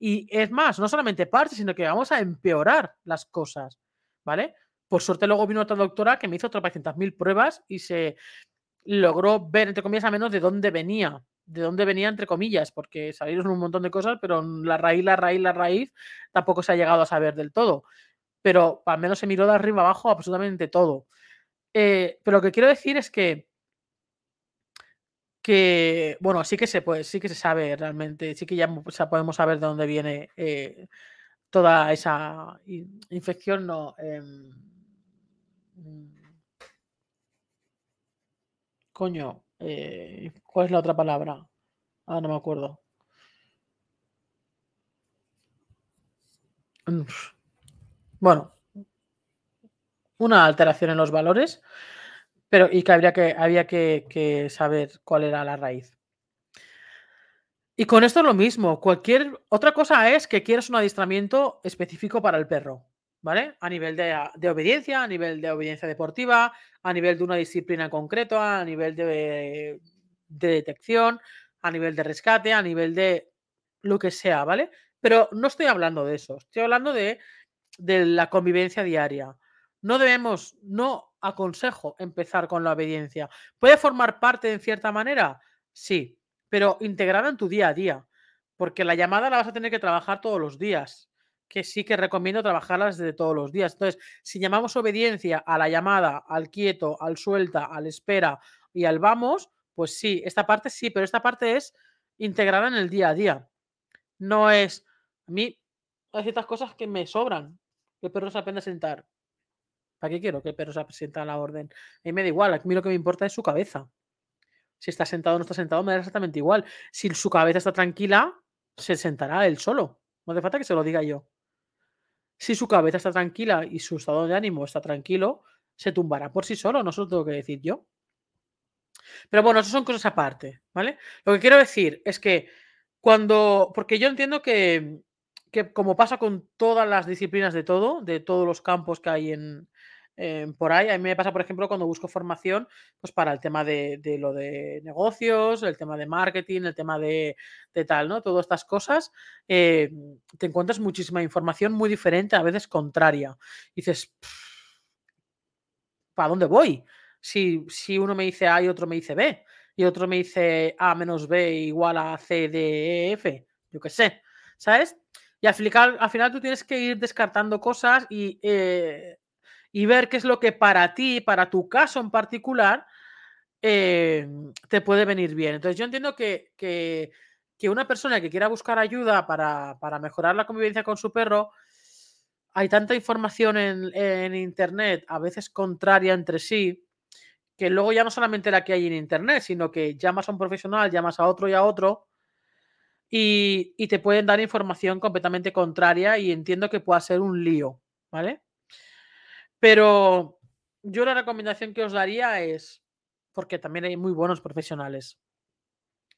Y es más, no solamente parches, sino que vamos a empeorar las cosas. ¿Vale? Por suerte luego vino otra doctora que me hizo otras mil pruebas y se logró ver, entre comillas, a menos de dónde venía. De dónde venía, entre comillas, porque salieron un montón de cosas, pero la raíz, la raíz, la raíz, tampoco se ha llegado a saber del todo pero al menos se miró de arriba abajo absolutamente todo. Eh, pero lo que quiero decir es que, que, bueno, sí que se puede, sí que se sabe realmente, sí que ya podemos saber de dónde viene eh, toda esa infección, no. Em, mm, coño, eh, ¿cuál es la otra palabra? Ah, no me acuerdo. Bueno, una alteración en los valores, pero y que habría que, había que, saber cuál era la raíz. Y con esto es lo mismo. Cualquier otra cosa es que quieras un adiestramiento específico para el perro, ¿vale? A nivel de, obediencia, a nivel de obediencia deportiva, a nivel de una disciplina en concreto, a nivel de, de detección, a nivel de rescate, a nivel de lo que sea, ¿vale? Pero no estoy hablando de eso. Estoy hablando de de la convivencia diaria. No debemos, no aconsejo empezar con la obediencia. ¿Puede formar parte en cierta manera? Sí, pero integrada en tu día a día, porque la llamada la vas a tener que trabajar todos los días, que sí que recomiendo trabajarlas desde todos los días. Entonces, si llamamos obediencia a la llamada, al quieto, al suelta, al espera y al vamos, pues sí, esta parte sí, pero esta parte es integrada en el día a día. No es, a mí hay ciertas cosas que me sobran. Que el perro se aprenda a sentar. ¿Para qué quiero que el perro se sienta a la orden? A mí me da igual, a mí lo que me importa es su cabeza. Si está sentado o no está sentado, me da exactamente igual. Si su cabeza está tranquila, se sentará él solo. No hace falta que se lo diga yo. Si su cabeza está tranquila y su estado de ánimo está tranquilo, se tumbará por sí solo, no se lo tengo que decir yo. Pero bueno, eso son cosas aparte, ¿vale? Lo que quiero decir es que cuando, porque yo entiendo que que como pasa con todas las disciplinas de todo, de todos los campos que hay en, por ahí, a mí me pasa, por ejemplo, cuando busco formación, pues para el tema de, lo de negocios, el tema de marketing, el tema de, tal, ¿no? Todas estas cosas, eh, te encuentras muchísima información muy diferente, a veces contraria. dices, ¿para dónde voy? Si, si uno me dice A y otro me dice B, y otro me dice A menos B igual a C, D, E, F, yo qué sé, ¿sabes? Y al final, al final tú tienes que ir descartando cosas y, eh, y, ver qué es lo que para ti, para tu caso en particular, eh, te puede venir bien. Entonces yo entiendo que, que, una persona que quiera buscar ayuda para, mejorar la convivencia con su perro, hay tanta información en, en, Internet, a veces contraria entre sí, que luego ya no solamente la que hay en Internet, sino que llamas a un profesional, llamas a otro y a otro, y, te pueden dar información completamente contraria y entiendo que pueda ser un lío, ¿vale? Pero yo la recomendación que os daría es, porque también hay muy buenos profesionales,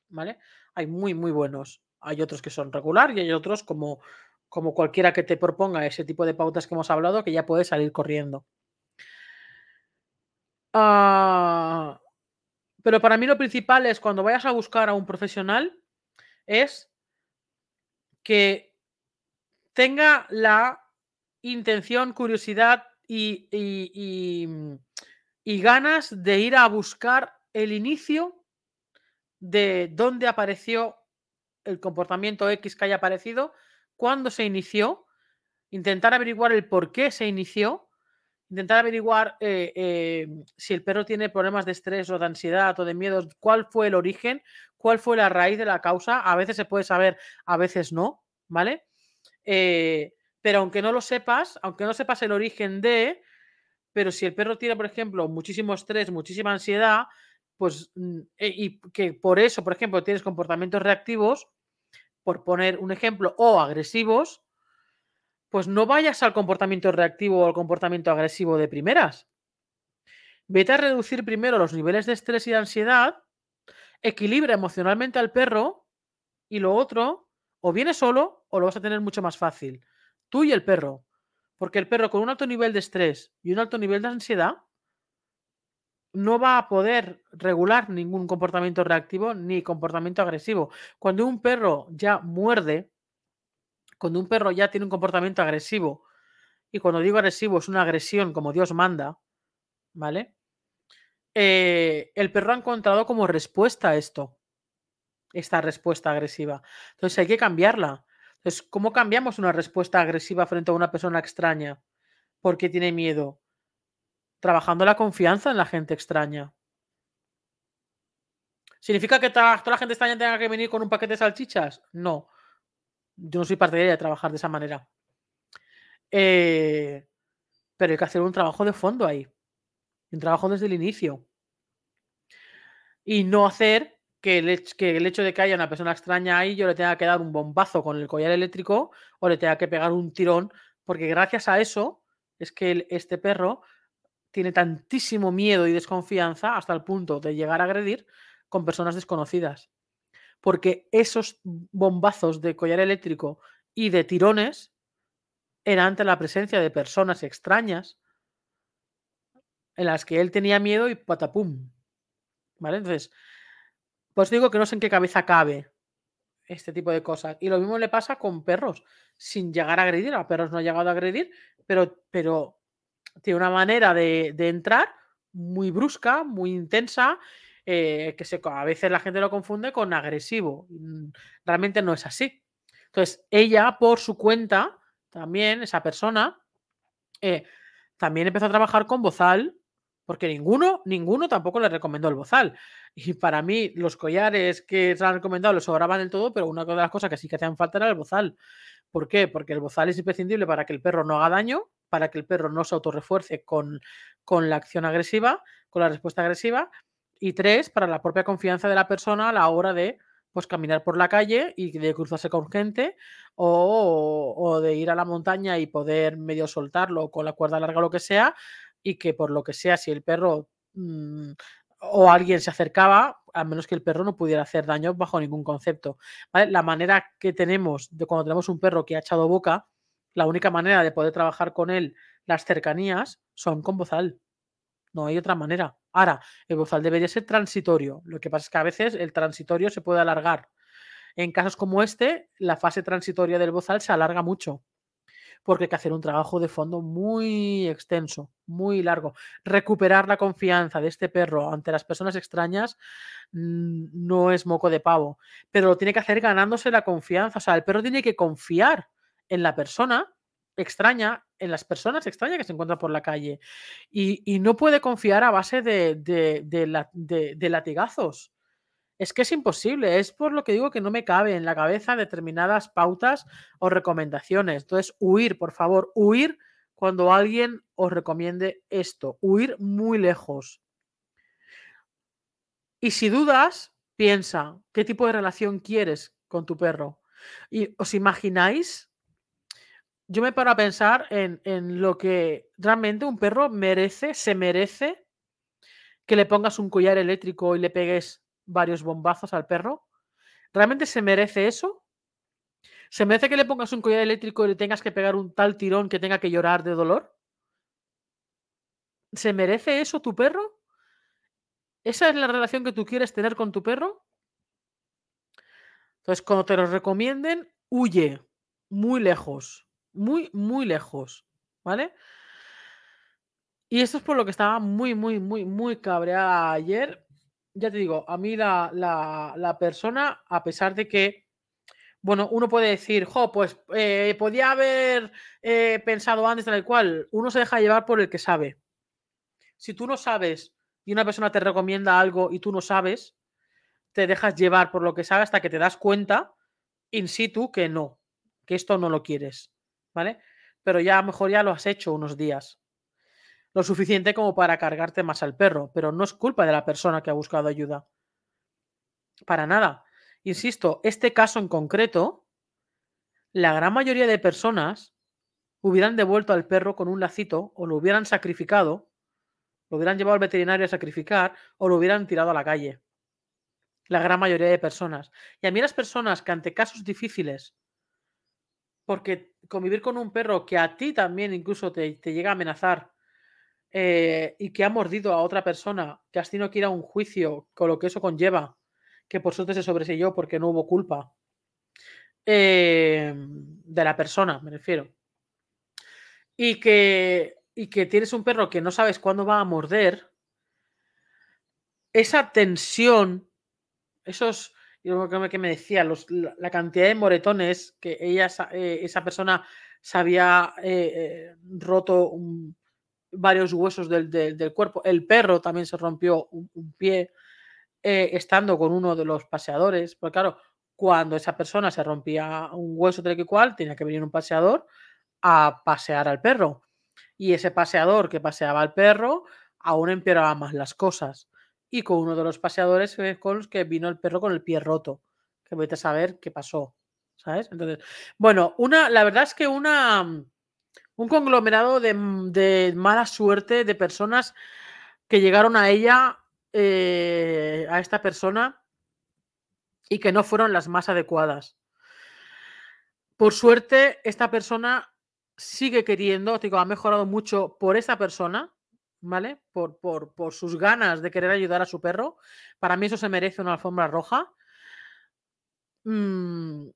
¿vale? Hay muy, muy buenos. Hay otros que son regular y hay otros como, como cualquiera que te proponga ese tipo de pautas que hemos hablado que ya puedes salir corriendo. Ah, Pero para mí lo principal es cuando vayas a buscar a un profesional es que tenga la intención, curiosidad y, y, ganas de ir a buscar el inicio de dónde apareció el comportamiento X que haya aparecido, cuándo se inició, intentar averiguar el por qué se inició, intentar averiguar eh, eh, si el perro tiene problemas de estrés o de ansiedad o de miedo, cuál fue el origen, cuál fue la raíz de la causa. A veces se puede saber, a veces no, ¿vale? Eh, pero aunque no lo sepas, aunque no sepas el origen de, pero si el perro tiene, por ejemplo, muchísimo estrés, muchísima ansiedad, pues, mm, y que por eso, por ejemplo, tienes comportamientos reactivos, por poner un ejemplo, o agresivos, pues no vayas al comportamiento reactivo o al comportamiento agresivo de primeras. Vete a reducir primero los niveles de estrés y de ansiedad, equilibra emocionalmente al perro y lo otro, o viene solo o lo vas a tener mucho más fácil. Tú y el perro. Porque el perro con un alto nivel de estrés y un alto nivel de ansiedad no va a poder regular ningún comportamiento reactivo ni comportamiento agresivo. Cuando un perro ya muerde, cuando un perro ya tiene un comportamiento agresivo, y cuando digo agresivo es una agresión como Dios manda, ¿vale? Eh, el perro ha encontrado como respuesta a esto, esta respuesta agresiva. Entonces hay que cambiarla. Entonces, ¿cómo cambiamos una respuesta agresiva frente a una persona extraña? Porque tiene miedo trabajando la confianza en la gente extraña. ¿Significa que toda, la gente extraña tenga que venir con un paquete de salchichas? No. Yo no soy partidaria de trabajar de esa manera. Eh, pero hay que hacer un trabajo de fondo ahí. Un trabajo desde el inicio. Y no hacer que el, hecho de que haya una persona extraña ahí yo le tenga que dar un bombazo con el collar eléctrico o le tenga que pegar un tirón, porque gracias a eso es que este perro tiene tantísimo miedo y desconfianza hasta el punto de llegar a agredir con personas desconocidas. Porque esos bombazos de collar eléctrico y de tirones eran ante la presencia de personas extrañas en las que él tenía miedo y patapum. ¿Vale? Entonces, pues digo que no sé en qué cabeza cabe este tipo de cosas. Y lo mismo le pasa con perros, sin llegar a agredir. A perros no ha llegado a agredir, pero, pero tiene una manera de, entrar muy brusca, muy intensa, eh, que se, a veces la gente lo confunde con agresivo. Mm, realmente no es así. Entonces, ella por su cuenta, también, esa persona, eh, también empezó a trabajar con bozal, porque ninguno, ninguno tampoco le recomendó el bozal. Y para mí, los collares que se han recomendado les sobraban del todo, pero una de las cosas que sí que hacían falta era el bozal. ¿Por qué? Porque el bozal es imprescindible para que el perro no haga daño, para que el perro no se autorrefuerce con, con la acción agresiva, con la respuesta agresiva. Y tres, para la propia confianza de la persona a la hora de pues caminar por la calle y de cruzarse con gente o, de ir a la montaña y poder medio soltarlo con la cuerda larga o lo que sea y que por lo que sea si el perro mm, o alguien se acercaba, a menos que el perro no pudiera hacer daño bajo ningún concepto. La manera que tenemos de cuando tenemos un perro que ha echado boca la única manera de poder trabajar con él las cercanías son con bozal. No hay otra manera. Ahora, el bozal debería ser transitorio. Lo que pasa es que a veces el transitorio se puede alargar. En casos como este, la fase transitoria del bozal se alarga mucho. Porque hay que hacer un trabajo de fondo muy extenso, muy largo. Recuperar la confianza de este perro ante las personas extrañas mm, no es moco de pavo. Pero lo tiene que hacer ganándose la confianza. O sea, el perro tiene que confiar en la persona extraña, en las personas extrañas que se encuentran por la calle. Y, no puede confiar a base de, de, latigazos. Es que es imposible, es por lo que digo que no me cabe en la cabeza determinadas pautas o recomendaciones. Entonces, huir, por favor, huir cuando alguien os recomiende esto, huir muy lejos. Y si dudas, piensa, ¿qué tipo de relación quieres con tu perro? ¿Y os imagináis yo me paro a pensar en, lo que realmente un perro merece, se merece que le pongas un collar eléctrico y le pegues varios bombazos al perro. ¿Realmente se merece eso? ¿Se merece que le pongas un collar eléctrico y le tengas que pegar un tal tirón que tenga que llorar de dolor? ¿Se merece eso tu perro? ¿Esa es la relación que tú quieres tener con tu perro? Entonces, cuando te lo recomienden, huye muy lejos, muy, muy lejos, ¿vale? Y esto es por lo que estaba muy, muy, muy, muy cabreada ayer. Ya te digo, a mí la, la, persona, a pesar de que, bueno, uno puede decir, jo, pues eh, podía haber eh, pensado antes, tal cual, uno se deja llevar por el que sabe. Si tú no sabes y una persona te recomienda algo y tú no sabes, te dejas llevar por lo que sabe hasta que te das cuenta in situ que no, que esto no lo quieres, ¿vale? Pero ya a lo mejor ya lo has hecho unos días lo suficiente como para cargarte más al perro, pero no es culpa de la persona que ha buscado ayuda. Para nada. Insisto, este caso en concreto, la gran mayoría de personas hubieran devuelto al perro con un lacito o lo hubieran sacrificado, lo hubieran llevado al veterinario a sacrificar o lo hubieran tirado a la calle. La gran mayoría de personas. Y a mí las personas que ante casos difíciles, porque convivir con un perro que a ti también incluso te, te llega a amenazar, eh, y que ha mordido a otra persona, que has tenido que ir a un juicio con lo que eso conlleva, que por suerte se sobreseyó porque no hubo culpa em, de la persona, me refiero. Y que, y que tienes un perro que no sabes cuándo va a morder, esa tensión, esos, que me decía, la, cantidad de moretones que ella, eh, esa persona se había eh, roto un, varios huesos del, cuerpo. El perro también se rompió un, pie eh, estando con uno de los paseadores. Porque claro, cuando esa persona se rompía un hueso tal que cual, tenía que venir un paseador a pasear al perro. Y ese paseador que paseaba al perro aún empeoraba más las cosas. Y con uno de los paseadores con los que vino el perro con el pie roto. Que vete a saber qué pasó. ¿Sabes? Entonces, bueno, una, la verdad es que una un conglomerado mm, de, mala suerte de personas que llegaron a ella, eh, a esta persona, y que no fueron las más adecuadas. Por suerte, esta persona sigue queriendo, digo, ha mejorado mucho por esa persona, ¿vale? Por, por, sus ganas de querer ayudar a su perro. Para mí eso se merece una alfombra roja. Mm,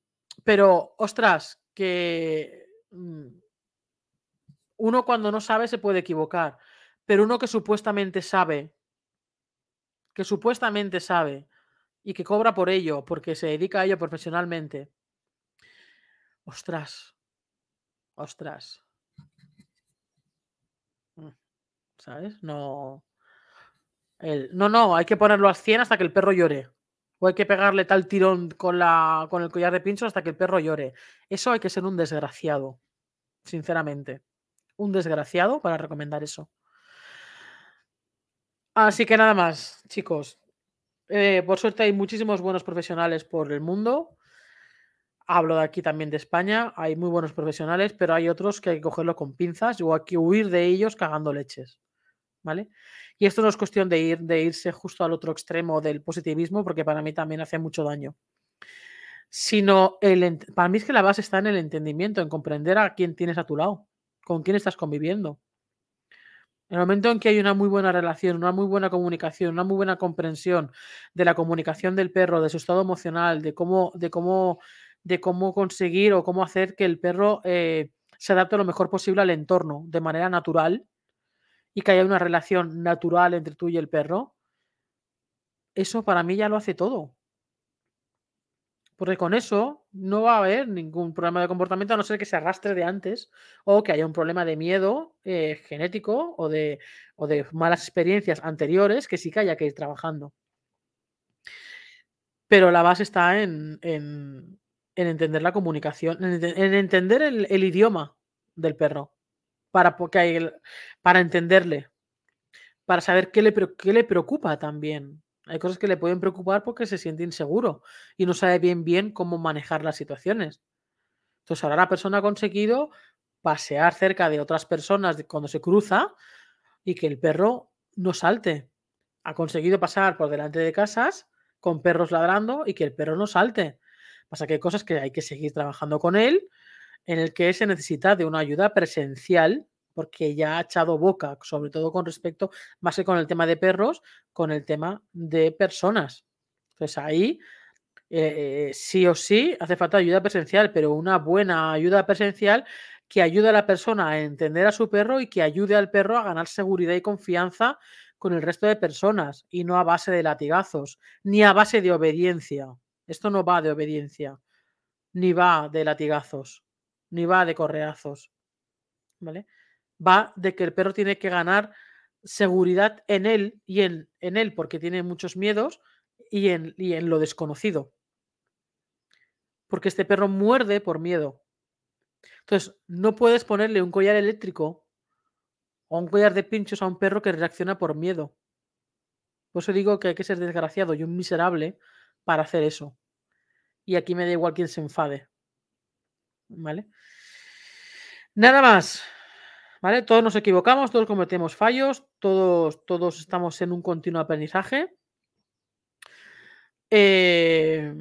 pero, ostras, que... Mm, uno cuando no sabe se puede equivocar, pero uno que supuestamente sabe, que supuestamente sabe y que cobra por ello, porque se dedica a ello profesionalmente, ostras, ostras. Mm, ¿Sabes? No. no, no, hay que ponerlo a 100 hasta que el perro llore. O hay que pegarle tal tirón con, la, con el collar de pincho hasta que el perro llore. Eso hay que ser un desgraciado, sinceramente un desgraciado para recomendar eso. Así que nada más, chicos. Eh, por suerte hay muchísimos buenos profesionales por el mundo. Hablo de aquí también de España. Hay muy buenos profesionales, pero hay otros que hay que cogerlo con pinzas o hay que huir de ellos cagando leches. ¿Vale? Y esto no es cuestión de, ir, de irse justo al otro extremo del positivismo, porque para mí también hace mucho daño. Sino el, para mí es que la base está en el entendimiento, en comprender a quién tienes a tu lado con quién estás conviviendo. En el momento en que hay una muy buena relación, una muy buena comunicación, una muy buena comprensión de la comunicación del perro, de su estado emocional, de cómo, de cómo, de cómo conseguir o cómo hacer que el perro eh, se adapte lo mejor posible al entorno de manera natural y que haya una relación natural entre tú y el perro, eso para mí ya lo hace todo. Porque con eso no va a haber ningún problema de comportamiento a no ser que se arrastre de antes o que haya un problema de miedo eh, genético o de, de malas experiencias anteriores que sí que haya que ir trabajando. Pero la base está en, entender la comunicación, en, entender el, idioma del perro para, porque para entenderle, para saber qué le, qué le preocupa también. Hay cosas que le pueden preocupar porque se siente inseguro y no sabe bien bien cómo manejar las situaciones. Entonces ahora la persona ha conseguido pasear cerca de otras personas cuando se cruza y que el perro no salte. Ha conseguido pasar por delante de casas con perros ladrando y que el perro no salte. Pasa que hay cosas que hay que seguir trabajando con él, en el que se necesita de una ayuda presencial porque ya ha echado boca, sobre todo con respecto, más que con el tema de perros, con el tema de personas. Entonces ahí eh, sí o sí hace falta ayuda presencial, pero una buena ayuda presencial que ayude a la persona a entender a su perro y que ayude al perro a ganar seguridad y confianza con el resto de personas y no a base de latigazos, ni a base de obediencia. Esto no va de obediencia, ni va de latigazos, ni va de correazos. ¿Vale? Va de que el perro tiene que ganar seguridad en él y en, en él porque tiene muchos miedos y en, y en lo desconocido. Porque este perro muerde por miedo. Entonces, no puedes ponerle un collar eléctrico o un collar de pinchos a un perro que reacciona por miedo. Por eso digo que hay que ser desgraciado y un miserable para hacer eso. Y aquí me da igual quién se enfade. ¿Vale? Nada más. ¿Vale? Todos nos equivocamos, todos cometemos fallos, todos, todos estamos en un continuo aprendizaje. Eh,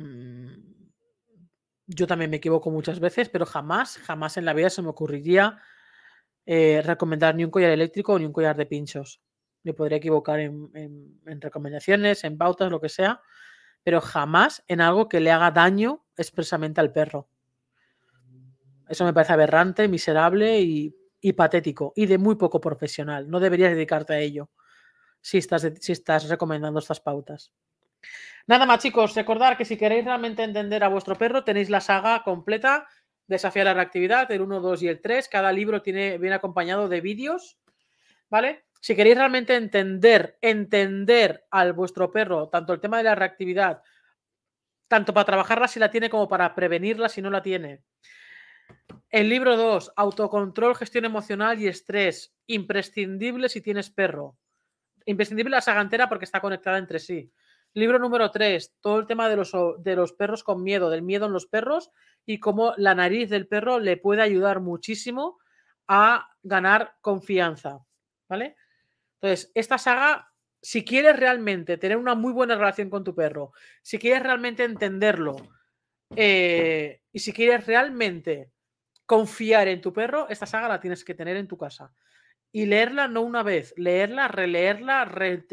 yo también me equivoco muchas veces, pero jamás, jamás en la vida se me ocurriría eh, recomendar ni un collar eléctrico ni un collar de pinchos. Me podría equivocar en, recomendaciones, en pautas, lo que sea, pero jamás en algo que le haga daño expresamente al perro. Eso me parece aberrante, miserable y, patético y de muy poco profesional. No deberías dedicarte a ello si estás, si estás recomendando estas pautas. Nada más, chicos, recordar que si queréis realmente entender a vuestro perro, tenéis la saga completa Desafiar la reactividad, el 1, 2 y el 3. Cada libro tiene, viene acompañado de vídeos, ¿vale? Si queréis realmente entender, entender al vuestro perro, tanto el tema de la reactividad, tanto para trabajarla si la tiene como para prevenirla si no la tiene. El libro 2, autocontrol, gestión emocional y estrés, imprescindible si tienes perro. Imprescindible la saga entera porque está conectada entre sí. Libro número 3, todo el tema de los, de los perros con miedo, del miedo en los perros y cómo la nariz del perro le puede ayudar muchísimo a ganar confianza. ¿Vale? Entonces, esta saga, si quieres realmente tener una muy buena relación con tu perro, si quieres realmente entenderlo eh, y si quieres realmente confiar en tu perro, esta saga la tienes que tener en tu casa. Y leerla no una vez, leerla, releerla,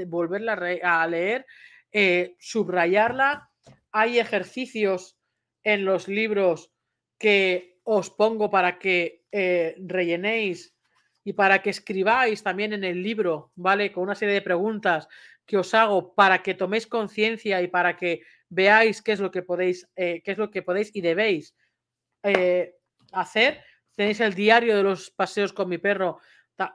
volverla a leer, eh, subrayarla. Hay ejercicios en los libros que os pongo para que eh, rellenéis y para que escribáis también en el libro, ¿vale? Con una serie de preguntas que os hago para que toméis conciencia y para que veáis qué es lo que podéis, eh, qué es lo que podéis y debéis hacer. Tenéis el diario de los paseos con mi perro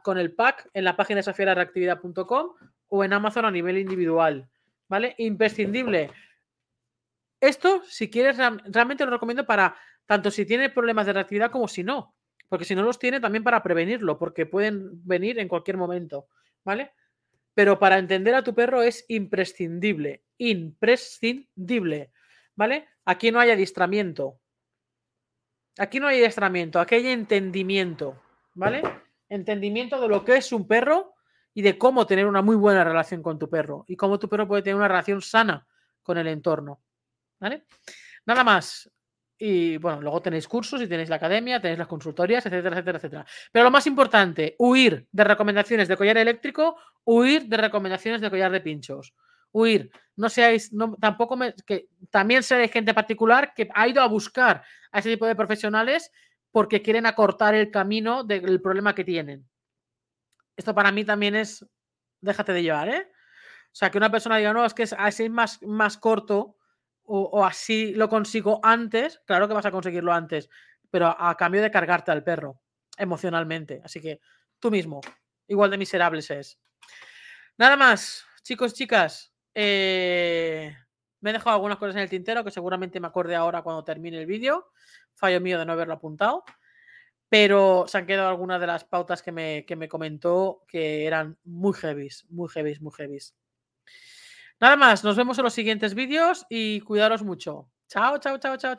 con el pack en la página desafiarareactividad.com o en Amazon a nivel individual, ¿vale? Imprescindible. Esto, si quieres, realmente lo recomiendo para tanto si tiene problemas de reactividad como si no. Porque si no los tiene, también para prevenirlo, porque pueden venir en cualquier momento. ¿Vale? Pero para entender a tu perro es imprescindible. Imprescindible. ¿Vale? Aquí no hay adiestramiento. Aquí no hay adiestramiento, aquí hay entendimiento. ¿Vale? Entendimiento de lo que es un perro y de cómo tener una muy buena relación con tu perro y cómo tu perro puede tener una relación sana con el entorno. ¿Vale? Nada más. Y bueno, luego tenéis cursos y tenéis la academia, tenéis las consultorías, etcétera, etcétera, etcétera. Pero lo más importante, huir de recomendaciones de collar eléctrico, huir de recomendaciones de collar de pinchos. Huir. No seáis, tampoco me, que también seréis gente particular que ha ido a buscar a ese tipo de profesionales porque quieren acortar el camino del problema que tienen. Esto para mí también es, déjate de llevar, ¿eh? O sea, que una persona diga, no, es que así es más, más corto o, así lo consigo antes, claro que vas a conseguirlo antes, pero a, cambio de cargarte al perro emocionalmente. Así que tú mismo, igual de miserables es. Nada más, chicos, chicas. Eh, me he dejado algunas cosas en el tintero que seguramente me acorde ahora cuando termine el vídeo. Fallo mío de no haberlo apuntado. Pero se han quedado algunas de las pautas que me, que me comentó que eran muy heavies, muy heavies, muy heavies. Nada más, nos vemos en los siguientes vídeos y cuidaros mucho. Chao, chao, chao, chao, chao.